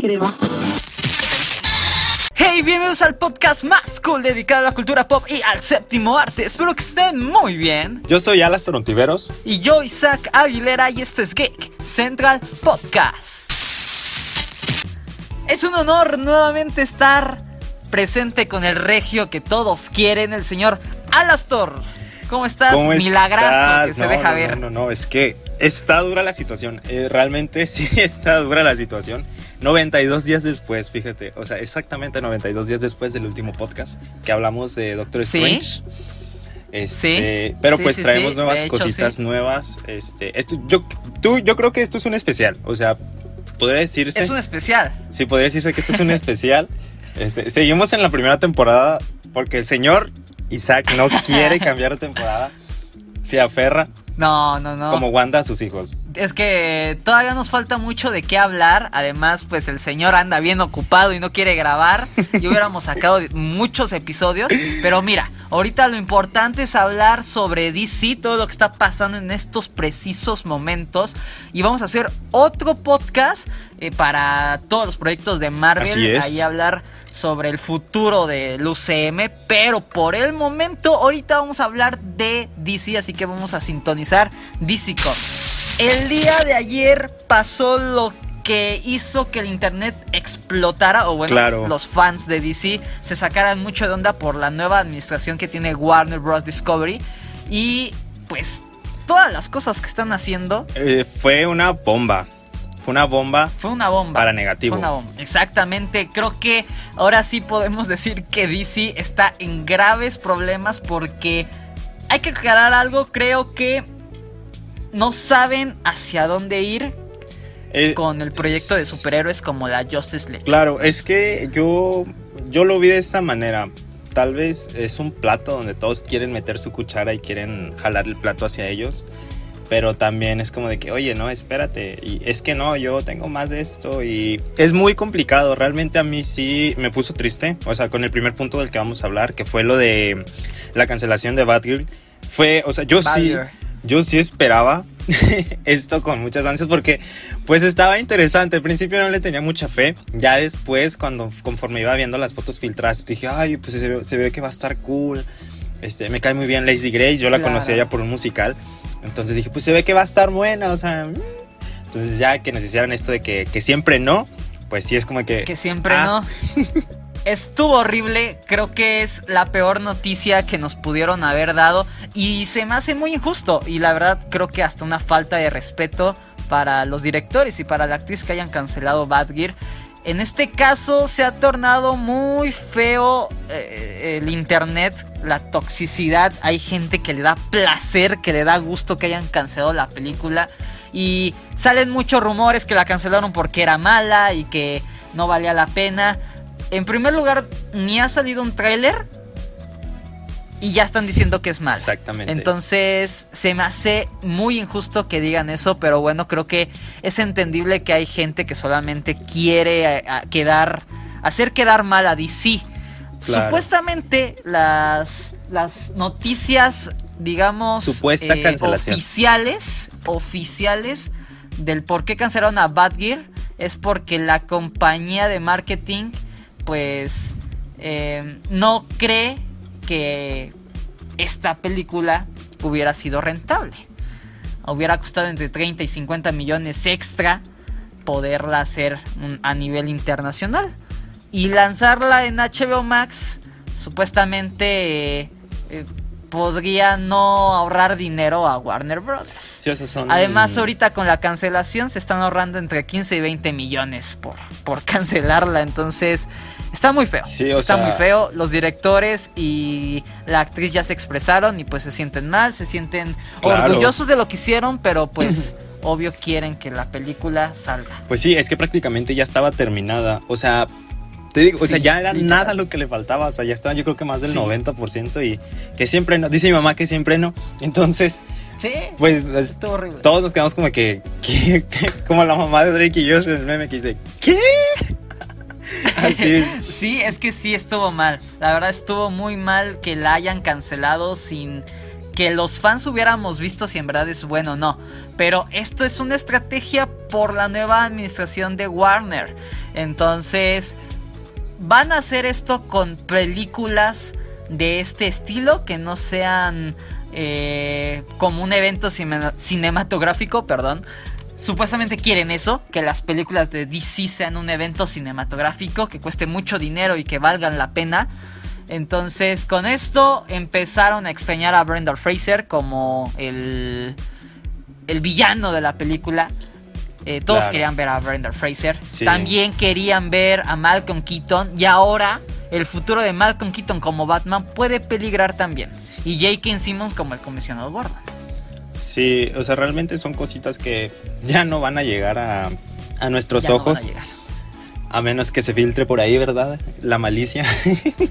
queremos. Hey, bienvenidos al podcast más cool dedicado a la cultura pop y al séptimo arte. Espero que estén muy bien. Yo soy Alas Torontiveros. Y yo, Isaac Aguilera, y esto es Geek Central Podcast. Es un honor nuevamente estar presente con el regio que todos quieren, el señor Alastor. ¿Cómo estás? ¿Cómo Milagrazo que se No, deja no, ver. No, no, no, es que está dura la situación. Eh, realmente sí está dura la situación. 92 días después, fíjate. O sea, exactamente 92 días después del último podcast que hablamos de Doctor ¿Sí? Strange. Este, Sí, pero sí, pues sí, traemos nuevas hecho, cositas nuevas. Este, esto, yo, tú, yo creo que esto es un especial. O sea, podría decirse. Es un especial. Sí, podría decirse que esto es un especial. Este, seguimos en la primera temporada porque el señor Isaac no quiere cambiar de temporada. Se aferra No, no, no. como Wanda a sus hijos. Es que todavía nos falta mucho de qué hablar. Además, pues el señor anda bien ocupado y no quiere grabar. Y hubiéramos sacado muchos episodios. Pero mira, ahorita lo importante es hablar sobre DC, todo lo que está pasando en estos precisos momentos. Y vamos a hacer otro podcast eh, para todos los proyectos de Marvel. Así es. Ahí hablar sobre el futuro del UCM. Pero por el momento, ahorita vamos a hablar de DC. Así que vamos a sintonizar DC Comics. El día de ayer pasó lo que hizo que el internet explotara, o bueno, Claro. los fans de DC se sacaran mucho de onda por la nueva administración que tiene Warner Bros. Discovery. Y pues todas las cosas que están haciendo Eh, fue una bomba. Fue una bomba. fue una bomba. Para negativo. Fue una bomba. Exactamente. Creo que ahora sí podemos decir que DC está en graves problemas porque hay que aclarar algo. Creo que no saben hacia dónde ir Eh, con el proyecto de superhéroes como la Justice League. Claro, es que yo, yo lo vi de esta manera. Tal vez es un plato donde todos quieren meter su cuchara y quieren jalar el plato hacia ellos. Pero también es como de que, oye, no, espérate. Y es que no, yo tengo más de esto. Y es muy complicado. Realmente a mí sí me puso triste. O sea, con el primer punto del que vamos a hablar, que fue lo de la cancelación de Batgirl. Fue, o sea, yo sí, Batgirl. yo sí esperaba esto con muchas ansias porque pues estaba interesante. Al principio no le tenía mucha fe. Ya después, cuando conforme iba viendo las fotos filtradas, dije, ay, pues se ve, se ve que va a estar cool. Este, me cae muy bien Lazy Grace. Yo la Claro. conocía ya por un musical. Entonces dije, pues se ve que va a estar buena. O sea, mm. entonces ya que nos hicieran esto de que, que siempre no, pues sí es como que. Que siempre ah, no. Estuvo horrible, creo que es la peor noticia que nos pudieron haber dado y se me hace muy injusto y la verdad creo que hasta una falta de respeto para los directores y para la actriz que hayan cancelado Bad Gear. En este caso se ha tornado muy feo eh, el internet, la toxicidad. Hay gente que le da placer, que le da gusto que hayan cancelado la película. Y salen muchos rumores que la cancelaron porque era mala y que no valía la pena. En primer lugar, ni ha salido un tráiler y ya están diciendo que es mala. Exactamente. Entonces, se me hace muy injusto que digan eso, pero bueno, creo que es entendible que hay gente que solamente quiere eh, a- quedar, hacer quedar mal a DC. Claro. Supuestamente las, las noticias, digamos, eh, Supuesta cancelación. oficiales, oficiales del por qué cancelaron a Badgear es porque la compañía de marketing, pues, eh, no cree que esta película hubiera sido rentable. Hubiera costado entre 30 y 50 millones extra poderla hacer a nivel internacional. Y lanzarla en HBO Max, supuestamente eh, eh, podría no ahorrar dinero a Warner Brothers. Sí, son- Además, ahorita con la cancelación se están ahorrando entre 15 y 20 millones por, por cancelarla. Entonces, está muy feo. Sí, o está sea- muy feo. Los directores y la actriz ya se expresaron y pues se sienten mal, se sienten Claro. orgullosos de lo que hicieron, pero pues obvio quieren que la película salga. Pues sí, es que prácticamente ya estaba terminada. O sea, te digo, o sea, ya era literal. nada lo que le faltaba. O sea, ya estaba yo creo que más del Sí. 90% y que siempre no. Dice mi mamá que siempre no. Entonces, Sí, pues es- todos nos quedamos como que, como la mamá de Drake y Josh en el meme que dice, ¿qué? Sí, es que sí estuvo mal. La verdad estuvo muy mal que la hayan cancelado sin que los fans hubiéramos visto si en verdad es bueno o no. Pero esto es una estrategia por la nueva administración de Warner. Entonces, van a hacer esto con películas de este estilo que no sean eh, como un evento cinematográfico, perdón. Supuestamente quieren eso, que las películas de DC sean un evento cinematográfico, que cueste mucho dinero y que valgan la pena. Entonces, con esto empezaron a extrañar a Brendan Fraser como el, el villano de la película. Eh, todos querían ver a Brendan Fraser. También querían ver a Malcolm Keaton. Y ahora el futuro de Malcolm Keaton como Batman puede peligrar también. Y J.K. Simmons como el comisionado Gordon. Sí, o sea, realmente son cositas que ya no van a llegar a, a nuestros ojos. a, menos que se filtre por ahí, ¿verdad? La malicia.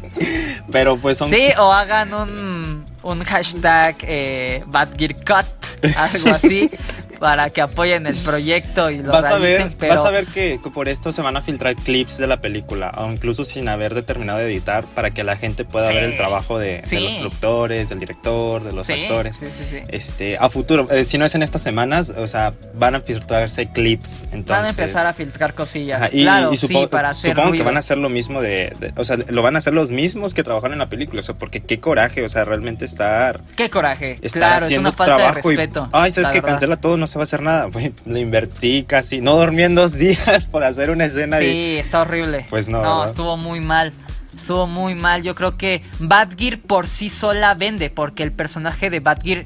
Pero pues son... Sí, o hagan un, un hashtag eh, BadGearCut, algo así. para que apoyen el proyecto y lo vas a ver, Vas a ver que, por esto se van a filtrar clips de la película, o incluso sin haber determinado de editar, para que la gente pueda ver el trabajo de, los productores, del director, de los actores. este, a futuro, eh, si no es en estas semanas, o sea, van a filtrarse clips. Entonces, van a empezar a filtrar cosillas. y, claro, supongo, para supongo que van a hacer lo mismo de, o sea, lo van a hacer los mismos que trabajaron en la película, o sea, porque qué coraje, o sea, realmente estar... Qué coraje, claro, es una falta de respeto. ay, sabes que cancela todo, no se va a hacer nada. le invertí casi, no dormí en dos días por hacer una escena. Sí, está horrible. Pues no. No, estuvo muy mal. Estuvo muy mal. Yo creo que Batgear por sí sola vende, porque el personaje de Batgear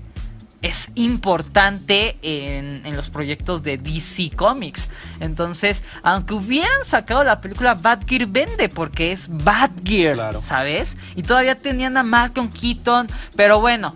es importante en, en, los proyectos de DC Comics. Entonces, aunque hubieran sacado la película Batgear vende porque es Batgear, ¿sabes? Y todavía tenían a Malcolm Keaton, pero bueno,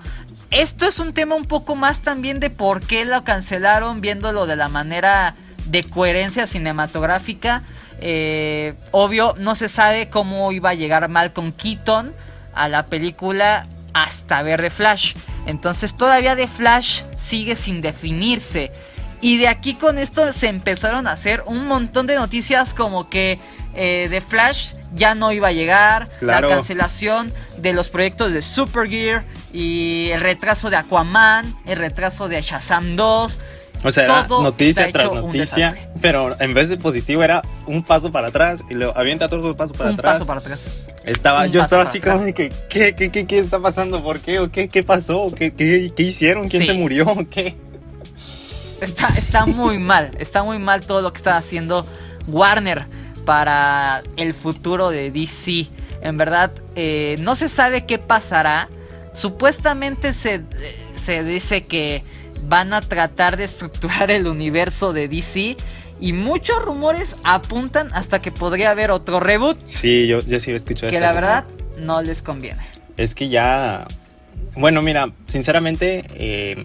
esto es un tema un poco más también de por qué lo cancelaron, viéndolo de la manera de coherencia cinematográfica. Eh, obvio, no se sabe cómo iba a llegar Malcolm Keaton a la película hasta ver The Flash. Entonces todavía The Flash sigue sin definirse. Y de aquí con esto se empezaron a hacer un montón de noticias como que eh, The Flash ya no iba a llegar, la cancelación de los proyectos de Supergear y el retraso de Aquaman, el retraso de Shazam 2. O sea, era noticia tras noticia, pero en vez de positivo era un paso para atrás y lo avienta todos los pasos para atrás. Un paso para atrás. Estaba, yo estaba así como que, ¿qué, qué, qué, qué está pasando? ¿Por qué? ¿O qué, qué pasó? ¿Qué, qué, qué hicieron? ¿Quién se murió? ¿Qué? Está, está muy mal, está muy mal todo lo que está haciendo Warner para el futuro de DC. En verdad, eh, no se sabe qué pasará. Supuestamente se, se dice que van a tratar de estructurar el universo de DC. Y muchos rumores apuntan hasta que podría haber otro reboot. Sí, yo, yo sí escucho eso. Que la verdad no les conviene. Es que ya. Bueno, mira, sinceramente, eh,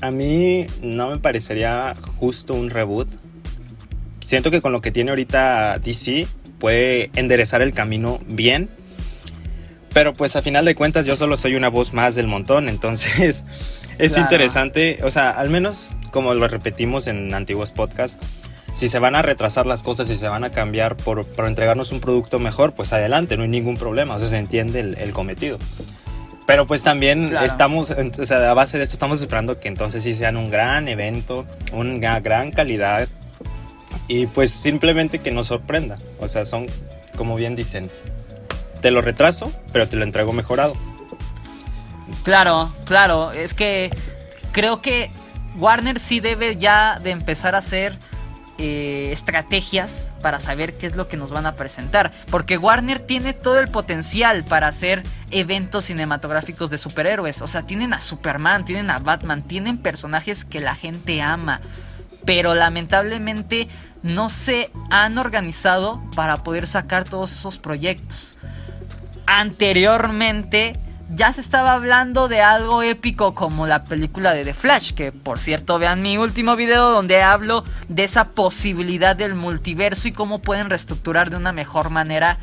a mí no me parecería justo un reboot siento que con lo que tiene ahorita DC puede enderezar el camino bien. Pero pues a final de cuentas yo solo soy una voz más del montón, entonces es interesante, o sea, al menos como lo repetimos en antiguos podcasts, si se van a retrasar las cosas, si se van a cambiar por, entregarnos un producto mejor, pues adelante, no hay ningún problema, o sea, se entiende el, cometido. Pero pues también estamos, o sea, a base de esto estamos esperando que entonces sí sean un gran evento, una gran calidad, y pues simplemente que nos sorprenda. O sea, son, como bien dicen, te lo retraso, pero te lo entrego mejorado. Claro, claro, es que creo que Warner sí debe ya de empezar a hacer eh, estrategias para saber qué es lo que nos van a presentar. Porque Warner tiene todo el potencial para hacer eventos cinematográficos de superhéroes. O sea, tienen a Superman, tienen a Batman, tienen personajes que la gente ama. Pero lamentablemente no se han organizado para poder sacar todos esos proyectos. Anteriormente ya se estaba hablando de algo épico como la película de The Flash, que por cierto vean mi último video donde hablo de esa posibilidad del multiverso y cómo pueden reestructurar de una mejor manera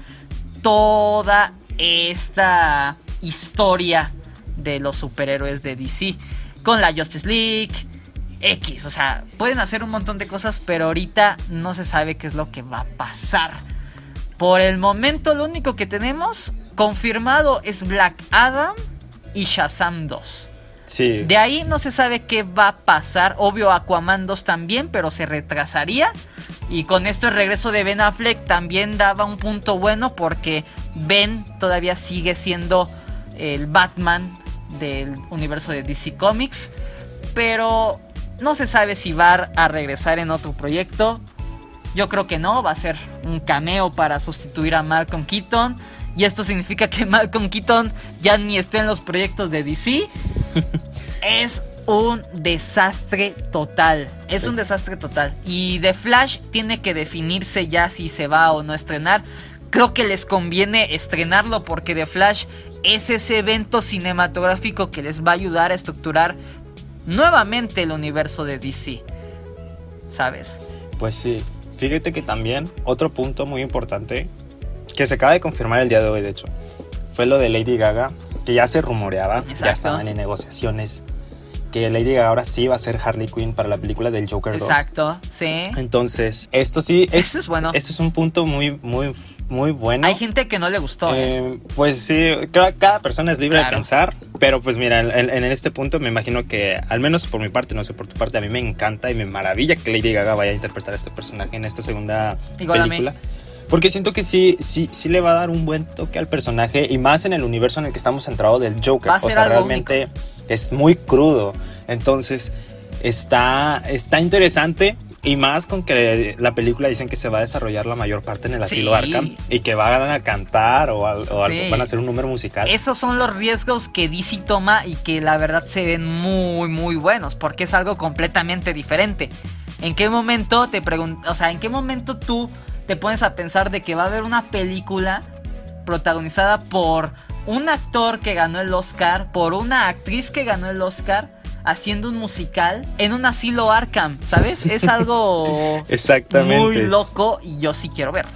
toda esta historia de los superhéroes de DC. Con la Justice League, X. O sea, pueden hacer un montón de cosas, pero ahorita no se sabe qué es lo que va a pasar. Por el momento, lo único que tenemos confirmado es Black Adam y Shazam 2. Sí. De ahí no se sabe qué va a pasar. Obvio, Aquaman 2 también, pero se retrasaría. Y con esto el regreso de Ben Affleck también daba un punto bueno porque Ben todavía sigue siendo el Batman del universo de DC Comics. Pero no se sabe si va a regresar en otro proyecto. Yo creo que no, va a ser un cameo para sustituir a Malcolm Keaton. Y esto significa que Malcolm Keaton ya ni esté en los proyectos de DC. es un desastre total. Es un desastre total. Y The Flash tiene que definirse ya si se va o no a estrenar. Creo que les conviene estrenarlo porque The Flash es ese evento cinematográfico que les va a ayudar a estructurar nuevamente el universo de DC. ¿Sabes? Pues sí. Fíjate que también otro punto muy importante que se acaba de confirmar el día de hoy, de hecho, fue lo de Lady Gaga, que ya se rumoreaba, Exacto. ya estaban en negociaciones, que Lady Gaga ahora sí va a ser Harley Quinn para la película del Joker 2. Exacto, sí. Entonces, esto sí es, Eso es bueno. Este es un punto muy, muy, muy bueno. Hay gente que no le gustó. ¿eh? Eh, pues sí, cada, cada persona es libre Claro. de pensar, pero pues mira, en, en este punto me imagino que, al menos por mi parte, no sé por tu parte, a mí me encanta y me maravilla que Lady Gaga vaya a interpretar a este personaje en esta segunda Igual a mí. película. Porque siento que sí, sí, sí le va a dar un buen toque al personaje y más en el universo en el que estamos centrados del Joker. Va a o ser sea, algo realmente es muy crudo. Entonces, está, está interesante y más con que la película dicen que se va a desarrollar la mayor parte en el asilo Sí. Arkham y que van a cantar o, o Sí. van a hacer un número musical. Esos son los riesgos que DC toma y que la verdad se ven muy muy buenos porque es algo completamente diferente. ¿En qué momento te o sea, en qué momento tú te pones a pensar de que va a haber una película protagonizada por un actor que ganó el Oscar, por una actriz que ganó el Oscar haciendo un musical en un asilo Arkham, ¿sabes? Es algo Exactamente. muy loco y yo sí quiero verlo.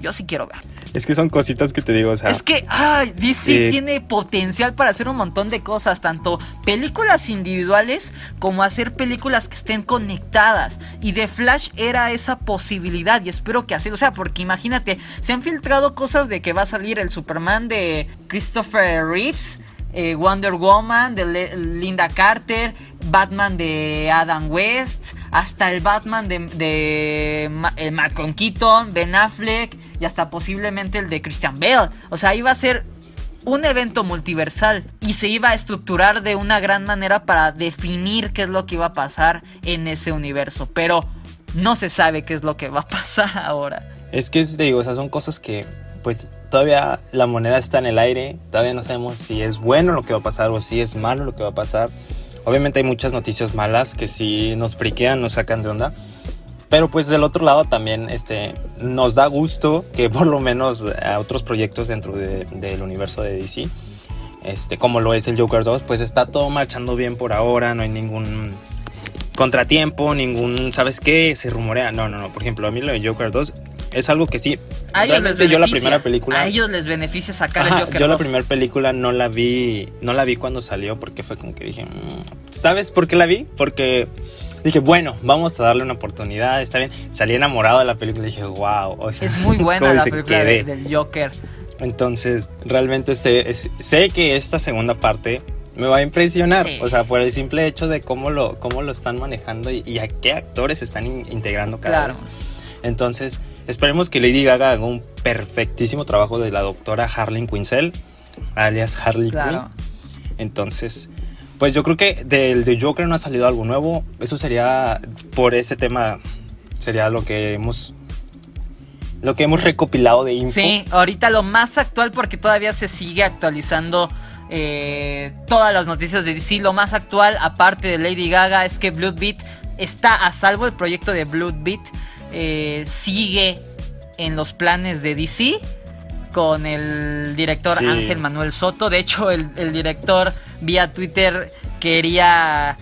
Yo sí quiero verlo. Es que son cositas que te digo, o sea, Es que, ay, DC Sí. tiene potencial para hacer un montón de cosas, tanto películas individuales como hacer películas que estén conectadas. Y The Flash era esa posibilidad y espero que así, o sea, porque imagínate, se han filtrado cosas de que va a salir el Superman de Christopher Reeves. eh, Wonder Woman de Le- Linda Carter, Batman de Adam West, hasta el Batman de, de Ma- el Malcolm Keaton, Ben Affleck y hasta posiblemente el de Christian Bale. O sea, iba a ser un evento multiversal y se iba a estructurar de una gran manera para definir qué es lo que iba a pasar en ese universo. Pero no se sabe qué es lo que va a pasar ahora. es que te digo, o sea, son cosas que pues todavía la moneda está en el aire, todavía no sabemos si es bueno lo que va a pasar o si es malo lo que va a pasar. Obviamente hay muchas noticias malas que sí nos friquean, nos sacan de onda. Pero pues del otro lado también este, nos da gusto que por lo menos a otros proyectos dentro de- del universo de DC, este, como lo es el Joker 2, pues está todo marchando bien por ahora, no hay ningún contratiempo, ningún, ¿sabes qué? Se rumorea. No, no, no. Por ejemplo, a mí lo de Joker 2 es algo que sí. A ellos les Realmente yo la primera película. A ellos les beneficia sacar Ajá, el Joker yo la 2. primera película no la vi, no la vi cuando salió porque fue como que dije, "Mm". ¿sabes por qué la vi? Porque dije, bueno, vamos a darle una oportunidad, está bien. Salí enamorado de la película y dije, wow, o sea, Es muy buena ¿cómo la película de- del Joker. Entonces, realmente sé, sé que esta segunda parte me va a impresionar. Sí. O sea, por el simple hecho de cómo lo, cómo lo están manejando y, y a qué actores están in- integrando cada Claro. vez. Entonces, esperemos que Lady Gaga haga un perfectísimo trabajo de la doctora Harleen Quinzel, alias Harley Claro. Quinn. Entonces, pues yo creo que del de Joker no ha salido algo nuevo. Eso sería, por ese tema, sería lo que hemos... Lo que hemos recopilado de info. Sí, ahorita lo más actual porque todavía se sigue actualizando eh, todas las noticias de DC. Lo más actual, aparte de Lady Gaga, es que Bloodbeat está a salvo. El proyecto de Bloodbeat eh, sigue en los planes de DC con el director Sí. Ángel Manuel Soto. De hecho, el, el director vía Twitter quería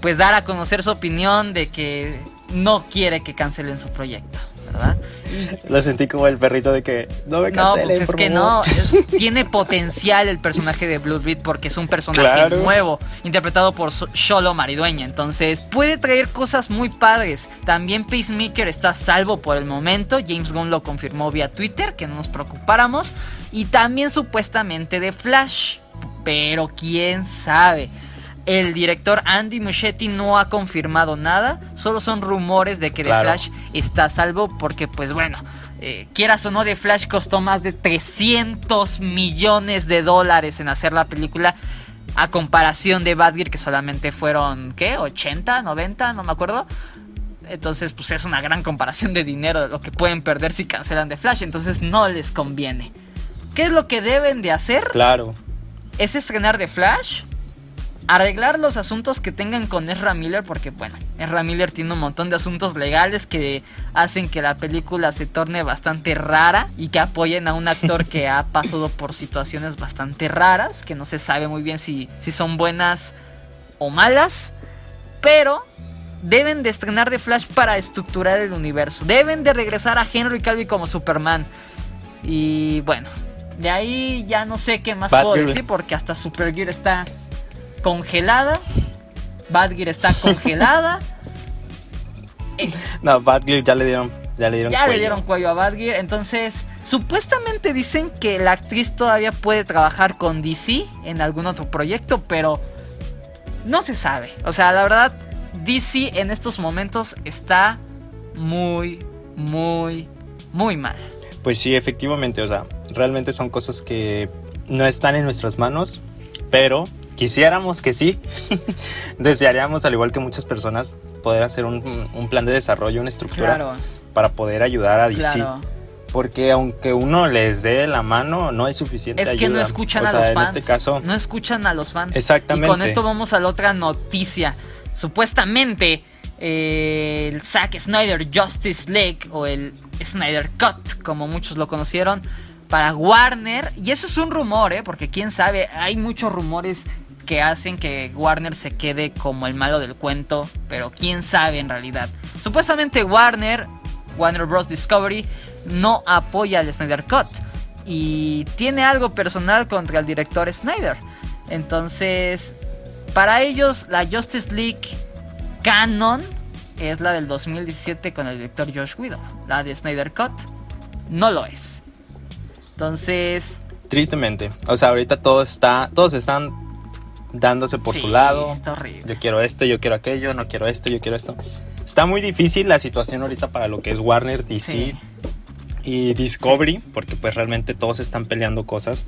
pues dar a conocer su opinión de que no quiere que cancelen su proyecto, Lo sentí como el perrito de que no me no, cancelen, pues es por que favor". no, es- tiene potencial el personaje de Bloodbeat porque es un personaje Claro. nuevo, interpretado por Sholo Maridueña, entonces puede traer cosas muy padres. También Peacemaker está a salvo por el momento, James Gunn lo confirmó vía Twitter, que no nos preocupáramos, y también supuestamente de Flash, pero quién sabe. El director Andy Muschietti no ha confirmado nada, solo son rumores de que The. Flash está a salvo porque pues bueno, eh, quieras o no, The Flash costó más de 300 millones de dólares en hacer la película a comparación de Badgear que solamente fueron, ¿qué? 80, 90, no me acuerdo. Entonces, pues es una gran comparación de dinero de lo que pueden perder si cancelan The Flash. Entonces no les conviene. ¿Qué es lo que deben de hacer? Claro. Es estrenar The Flash. Arreglar los asuntos que tengan con Ezra Miller. Porque, bueno, Ezra Miller tiene un montón de asuntos legales que hacen que la película se torne bastante rara. Y que apoyen a un actor que ha pasado por situaciones bastante raras. Que no se sabe muy bien si, si son buenas o malas. Pero deben de estrenar The Flash para estructurar el universo. Deben de regresar a Henry Cavill como Superman. Y bueno, de ahí ya no sé qué más puedo Batgirl. decir porque hasta Supergear está congelada. Badgear está congelada. Eh, No, Batgirl ya le dieron, ya le dieron ya le cuello. dieron cuello a Badgear. Entonces, supuestamente dicen que la actriz todavía puede trabajar con DC en algún otro proyecto, pero no se sabe. O sea, la verdad, DC en estos momentos está muy, muy, muy mal. Pues sí, efectivamente, o sea, realmente son cosas que no están en nuestras manos, pero quisiéramos que sí. Desearíamos, al igual que muchas personas, poder hacer un, un plan de desarrollo, una estructura Claro, para poder ayudar a DC. claro. Porque aunque uno les dé la mano, no es suficiente. Es que no escuchan O a los en fans. este caso, No escuchan a los fans. Exactamente. Y con esto vamos a la otra noticia. Supuestamente eh, el Zack Snyder Justice League o el Snyder Cut, como muchos lo conocieron, para Warner. Y eso es un rumor, ¿eh? Porque quién sabe, hay muchos rumores que hacen que Warner se quede como el malo del cuento, pero quién sabe en realidad. Supuestamente Warner, Warner Bros. Discovery, no apoya al Snyder Cut y tiene algo personal contra el director Snyder. Entonces, para ellos la Justice League canon es la del 2017 con el director Josh Whedon. La de Snyder Cut no lo es. Entonces, tristemente. O sea, ahorita todo está, todos están dándose por sí, su lado. Está horrible. Yo quiero esto, yo quiero aquello, no quiero esto, yo quiero esto. Está muy difícil la situación ahorita para lo que es Warner, DC Sí. y Discovery, porque pues realmente todos están peleando cosas.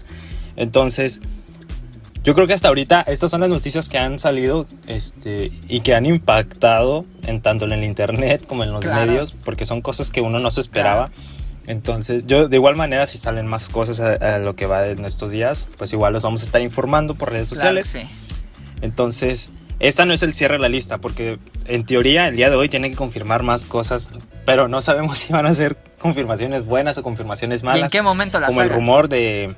Entonces, yo creo que hasta ahorita estas son las noticias que han salido este, y que han impactado en tanto en el internet como en los Claro. medios, porque son cosas que uno no se esperaba. Entonces, yo de igual manera, si salen más cosas a, a lo que va en estos días, pues igual los vamos a estar informando por redes Claro, sociales. sí. Entonces, esta no es el cierre de la lista, porque en teoría el día de hoy tiene que confirmar más cosas, pero no sabemos si van a ser confirmaciones buenas o confirmaciones ¿Y malas. en qué momento la como el rumor de...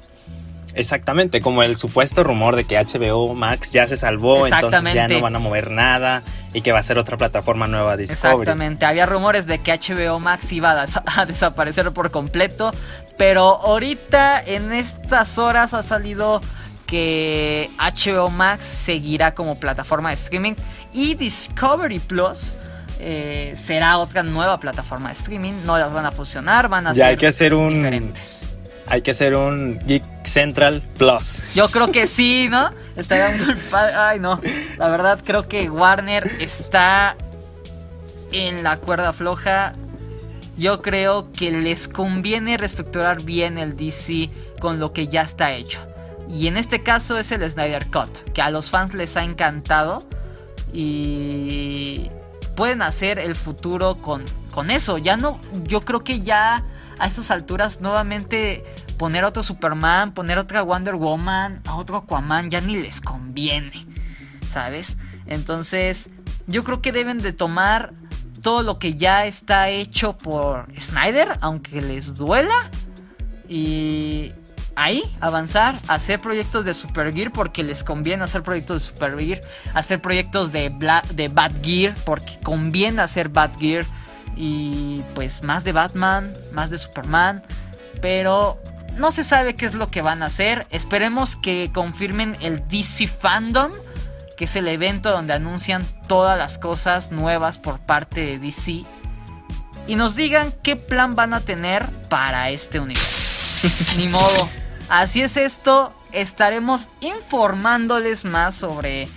Exactamente, como el supuesto rumor de que HBO Max ya se salvó, entonces ya no van a mover nada y que va a ser otra plataforma nueva Discovery. Exactamente, había rumores de que HBO Max iba a, des- a desaparecer por completo, pero ahorita en estas horas ha salido que HBO Max seguirá como plataforma de streaming y Discovery Plus eh, será otra nueva plataforma de streaming, no las van a fusionar, van a Ya ser hay que hacer un diferentes. Hay que hacer un Geek Central Plus. Yo creo que sí, ¿no? Estaría muy padre. Ay, no. La verdad, creo que Warner está en la cuerda floja. Yo creo que les conviene reestructurar bien el DC con lo que ya está hecho. Y en este caso es el Snyder Cut, que a los fans les ha encantado. Y pueden hacer el futuro con, con eso. Ya no, yo creo que ya a estas alturas nuevamente poner otro Superman, poner otra Wonder Woman, a otro Aquaman, ya ni les conviene, ¿sabes? Entonces, yo creo que deben de tomar todo lo que ya está hecho por Snyder, aunque les duela, y ahí avanzar, hacer proyectos de Supergear porque les conviene hacer proyectos de Supergear, hacer proyectos de, Bla de Batgear porque conviene hacer Batgear y pues más de Batman, más de Superman, pero no se sabe qué es lo que van a hacer. Esperemos que confirmen el DC Fandom, que es el evento donde anuncian todas las cosas nuevas por parte de DC y nos digan qué plan van a tener para este universo. Ni modo. Así es esto. Estaremos informándoles más sobre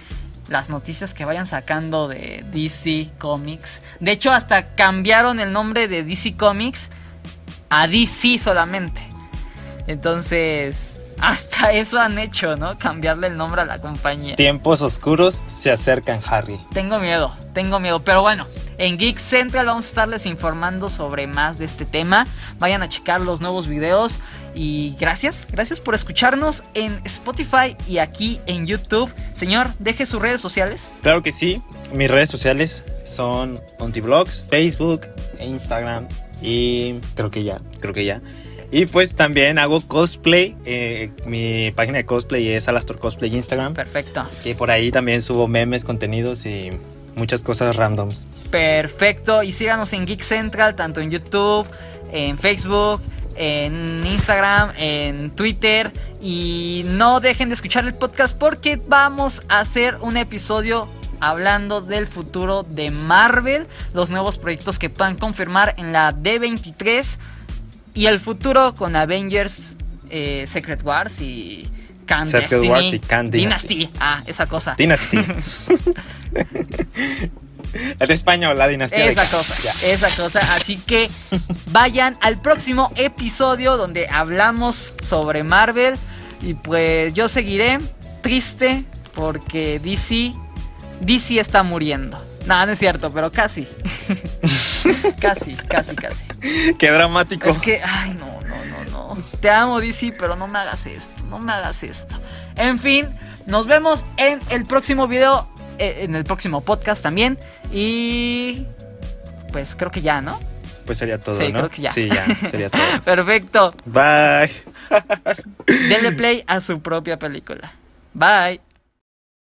las noticias que vayan sacando de DC Comics. De hecho, hasta cambiaron el nombre de DC Comics a DC solamente. Entonces, hasta eso han hecho, ¿no? Cambiarle el nombre a la compañía. Tiempos oscuros se acercan, Harry. Tengo miedo, tengo miedo. Pero bueno, en Geek Central vamos a estarles informando sobre más de este tema. Vayan a checar los nuevos videos. Y gracias, gracias por escucharnos en Spotify y aquí en YouTube. Señor, deje sus redes sociales. Claro que sí. Mis redes sociales son Ontiblogs, Facebook, Instagram y creo que ya, creo que ya. Y pues también hago cosplay. eh, mi página de cosplay es Alastor Cosplay Instagram. Perfecto. Que por ahí también subo memes, contenidos y muchas cosas randoms. Perfecto. Y síganos en Geek Central, tanto en YouTube, en Facebook, en Instagram, en Twitter. Y no dejen de escuchar el podcast porque vamos a hacer un episodio hablando del futuro de Marvel, los nuevos proyectos que puedan confirmar en la D23 y el futuro con Avengers, eh, Secret Wars y Khan Secret Destiny. Wars y Khan Dynasty. Ah, esa cosa. Dynasty. en español, la dinastía. Esa cosa, Ya. esa cosa. Así que vayan al próximo episodio donde hablamos sobre Marvel. Y pues yo seguiré triste porque DC, DC está muriendo. No, no es cierto, pero casi. casi, casi, casi. Qué dramático. Es que, ay, no, no, no, no. Te amo, DC, pero no me hagas esto. No me hagas esto. En fin, nos vemos en el próximo video. eh, en el próximo podcast también. Y. Pues creo que ya, ¿no? Pues sería todo, Sí, ¿no? creo que ya. Sí, ya, sería todo. Perfecto. Bye. Denle play a su propia película. Bye.